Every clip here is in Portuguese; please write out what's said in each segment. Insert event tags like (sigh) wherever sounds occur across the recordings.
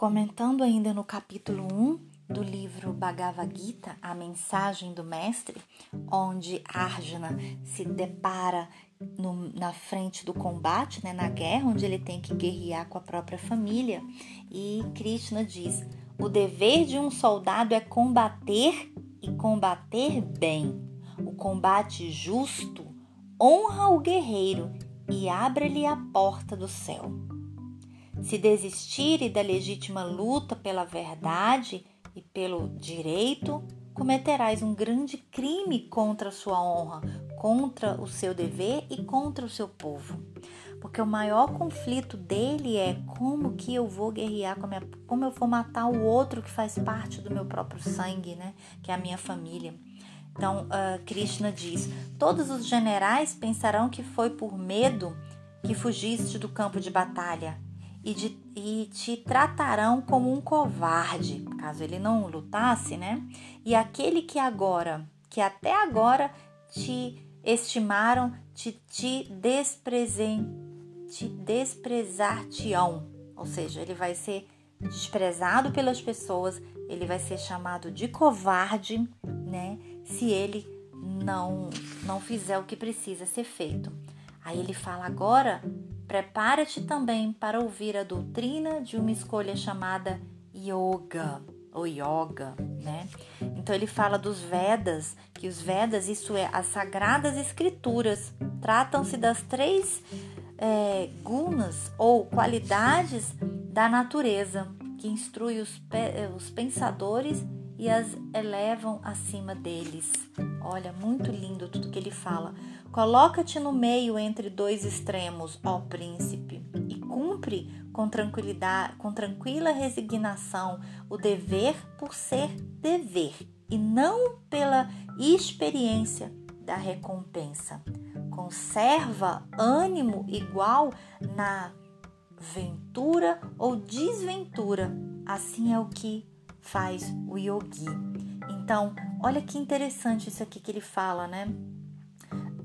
Comentando ainda no capítulo 1 do livro Bhagavad Gita, a mensagem do mestre, onde Arjuna se depara no, na frente do combate, né, na guerra, onde ele tem que guerrear com a própria família, e Krishna diz: o dever de um soldado é combater e combater bem. O combate justo honra o guerreiro e abre-lhe a porta do céu. Se desistire da legítima luta pela verdade e pelo direito, cometerás um grande crime contra a sua honra, contra o seu dever e contra o seu povo. Porque o maior conflito dele é como que eu vou guerrear, com minha, como eu vou matar o outro que faz parte do meu próprio sangue, né? Que é a minha família. Então, uh, Krishna diz: Todos os generais pensarão que foi por medo que fugiste do campo de batalha e, de, e te tratarão como um covarde, caso ele não lutasse, né? E aquele que agora, que até agora te estimaram, te, te desprezem, te desprezar-te-ão. Ou seja, ele vai ser desprezado pelas pessoas, ele vai ser chamado de covarde, né? Se ele não não fizer o que precisa ser feito. Aí ele fala agora Prepara-te também para ouvir a doutrina de uma escolha chamada yoga ou yoga, né? Então ele fala dos Vedas, que os Vedas, isso é, as sagradas escrituras, tratam-se das três é, gunas ou qualidades da natureza, que instrui os, os pensadores e as elevam acima deles. Olha, muito lindo tudo que ele fala. Coloca-te no meio entre dois extremos, ó príncipe, e cumpre com tranquilidade, com tranquila resignação o dever por ser dever e não pela experiência da recompensa. Conserva ânimo igual na ventura ou desventura. Assim é o que faz o yogi. Então, olha que interessante isso aqui que ele fala, né?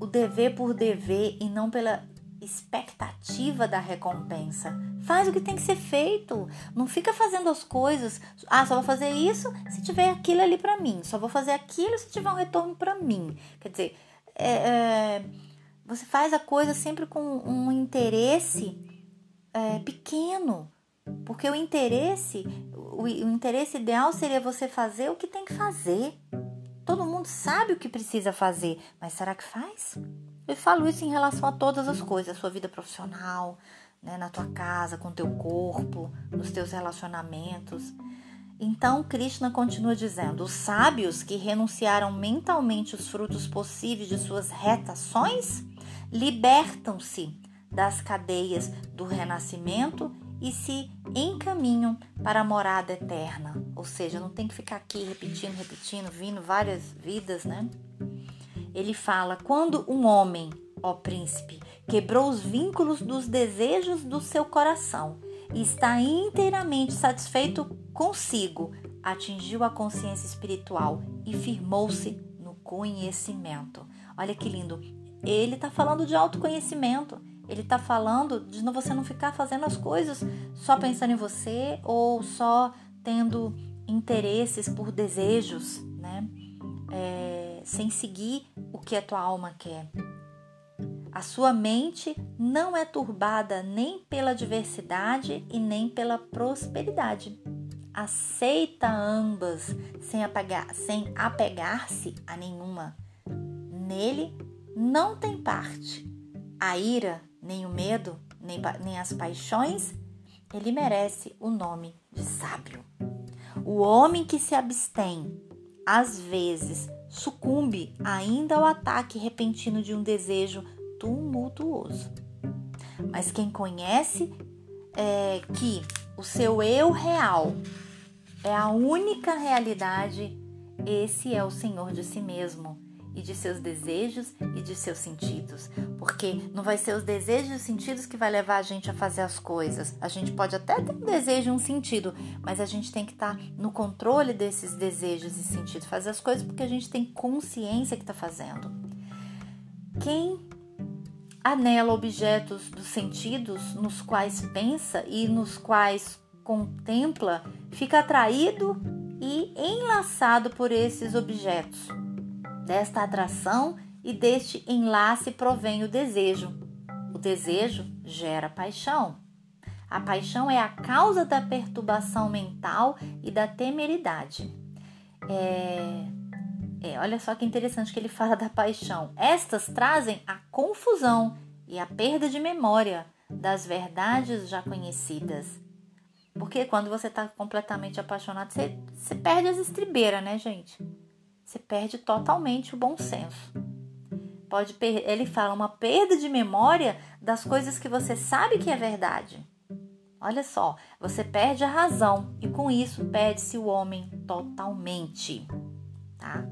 o dever por dever e não pela expectativa da recompensa. Faz o que tem que ser feito. Não fica fazendo as coisas. Ah, só vou fazer isso se tiver aquilo ali para mim. Só vou fazer aquilo se tiver um retorno para mim. Quer dizer, é, é, você faz a coisa sempre com um interesse é, pequeno. Porque o interesse, o, interesse ideal seria você fazer o que tem que fazer. Todo mundo sabe o que precisa fazer, mas será que faz? Eu falo isso em relação a todas as coisas, a sua vida profissional, né, na tua casa, com teu corpo, nos teus relacionamentos. Então, Krishna continua dizendo: os sábios que renunciaram mentalmente os frutos possíveis de suas retações libertam-se das cadeias do renascimento e se encaminham para a morada eterna. Ou seja, não tem que ficar aqui repetindo, repetindo, vindo várias vidas, né? Ele fala: quando um homem, ó príncipe, quebrou os vínculos dos desejos do seu coração e está inteiramente satisfeito consigo, atingiu a consciência espiritual e firmou-se no conhecimento. Olha que lindo. Ele está falando de autoconhecimento. Ele está falando de você não ficar fazendo as coisas só pensando em você ou só tendo interesses por desejos, né? É, sem seguir o que a tua alma quer. A sua mente não é turbada nem pela diversidade e nem pela prosperidade. Aceita ambas sem, apegar, sem apegar-se a nenhuma. Nele não tem parte. A ira nem o medo, nem, nem as paixões, ele merece o nome de sábio. O homem que se abstém, às vezes, sucumbe ainda ao ataque repentino de um desejo tumultuoso. Mas quem conhece é, que o seu eu real é a única realidade, esse é o Senhor de si mesmo e de seus desejos e de seus sentidos, porque não vai ser os desejos e os sentidos que vai levar a gente a fazer as coisas. A gente pode até ter um desejo e um sentido, mas a gente tem que estar tá no controle desses desejos e sentidos, fazer as coisas porque a gente tem consciência que está fazendo. Quem anela objetos dos sentidos nos quais pensa e nos quais contempla fica atraído e enlaçado por esses objetos. Desta atração e deste enlace provém o desejo. O desejo gera paixão. A paixão é a causa da perturbação mental e da temeridade. É, é, olha só que interessante que ele (laughs) fala da paixão. Estas trazem a confusão e a perda de memória das verdades já conhecidas. Porque quando você está completamente apaixonado, você, você perde as estribeiras, né, gente? Você perde totalmente o bom senso. Pode ele fala uma perda de memória das coisas que você sabe que é verdade. Olha só, você perde a razão e com isso perde-se o homem totalmente, tá?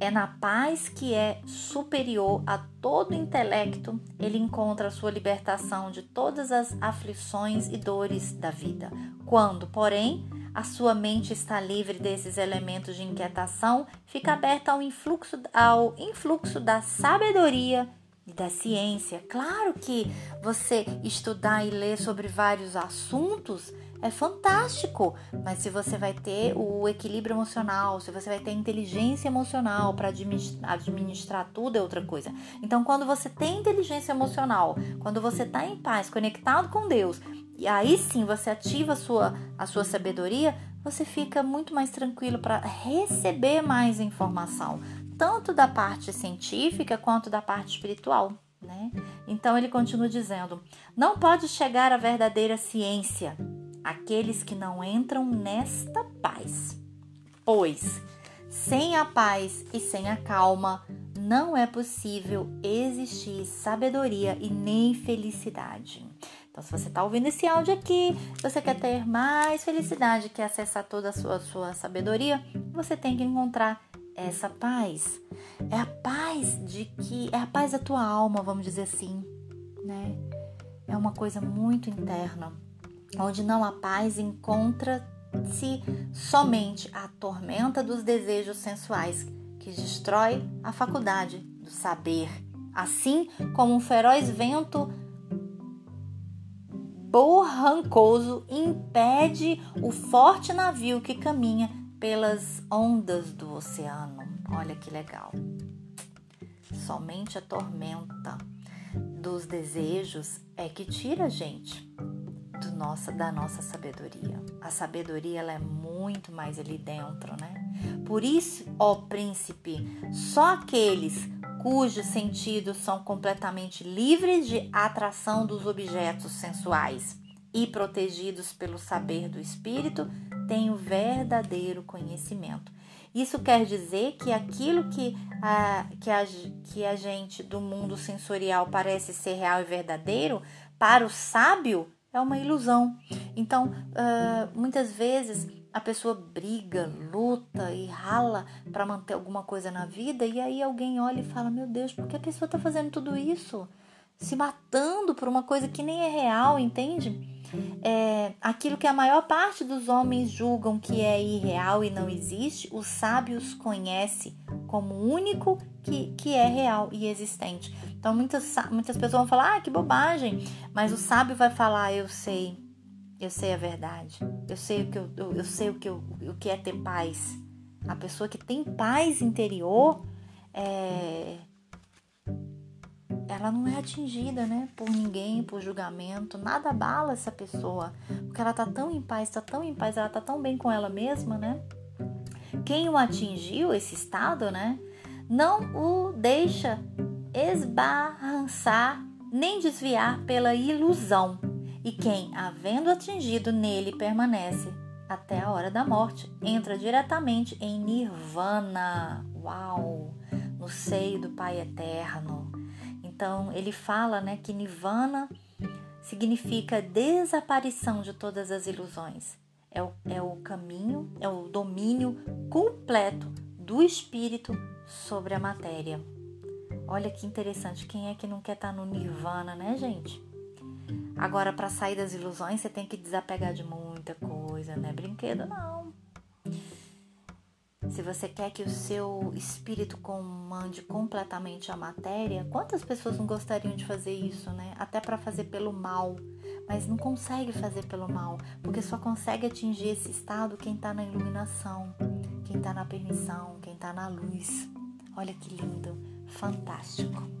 É na paz que é superior a todo intelecto, ele encontra a sua libertação de todas as aflições e dores da vida. Quando, porém, a sua mente está livre desses elementos de inquietação, fica aberta ao influxo, ao influxo da sabedoria e da ciência. Claro que você estudar e ler sobre vários assuntos é fantástico, mas se você vai ter o equilíbrio emocional, se você vai ter inteligência emocional para administrar, tudo é outra coisa. Então, quando você tem inteligência emocional, quando você está em paz, conectado com Deus, e aí sim você ativa a sua, a sua sabedoria, você fica muito mais tranquilo para receber mais informação, tanto da parte científica quanto da parte espiritual. Né? Então ele continua dizendo: não pode chegar à verdadeira ciência aqueles que não entram nesta paz. Pois, sem a paz e sem a calma, não é possível existir sabedoria e nem felicidade. Então, se você está ouvindo esse áudio aqui, você quer ter mais felicidade, quer acessar toda a sua, sua sabedoria, você tem que encontrar essa paz. É a paz de que é a paz da tua alma, vamos dizer assim, né? É uma coisa muito interna onde não há paz, encontra-se somente a tormenta dos desejos sensuais, que destrói a faculdade do saber, assim como um feroz vento borrancoso impede o forte navio que caminha pelas ondas do oceano. Olha que legal. Somente a tormenta dos desejos é que tira a gente do nossa, da nossa sabedoria. A sabedoria ela é muito mais ali dentro, né? Por isso, ó príncipe, só aqueles cujos sentidos são completamente livres de atração dos objetos sensuais e protegidos pelo saber do espírito têm o verdadeiro conhecimento. Isso quer dizer que aquilo que a, que, a, que a gente do mundo sensorial parece ser real e verdadeiro, para o sábio é uma ilusão. Então, uh, muitas vezes a pessoa briga, luta e rala para manter alguma coisa na vida, e aí alguém olha e fala: Meu Deus, por que a pessoa está fazendo tudo isso? Se matando por uma coisa que nem é real, entende? É, aquilo que a maior parte dos homens julgam que é irreal e não existe, os sábios conhecem como único que, que é real e existente. Então muitas, muitas pessoas vão falar, ah, que bobagem, mas o sábio vai falar, eu sei, eu sei a verdade, eu sei o que eu, eu, eu sei o que, eu, o que é ter paz. A pessoa que tem paz interior, é, ela não é atingida, né, por ninguém, por julgamento, nada abala essa pessoa, porque ela tá tão em paz, tá tão em paz, ela tá tão bem com ela mesma, né? Quem o atingiu esse estado, né, não o deixa esbarrançar nem desviar pela ilusão, e quem, havendo atingido nele, permanece até a hora da morte, entra diretamente em nirvana. Uau! No seio do Pai Eterno. Então, ele fala, né, que nirvana significa desaparição de todas as ilusões. É o, é o caminho, é o domínio completo do espírito sobre a matéria. Olha que interessante, quem é que não quer estar tá no nirvana, né, gente? Agora, para sair das ilusões, você tem que desapegar de muita coisa, né? Brinquedo não. Se você quer que o seu espírito comande completamente a matéria, quantas pessoas não gostariam de fazer isso, né? Até para fazer pelo mal, mas não consegue fazer pelo mal, porque só consegue atingir esse estado quem está na iluminação, quem está na permissão, quem está na luz. Olha que lindo, fantástico.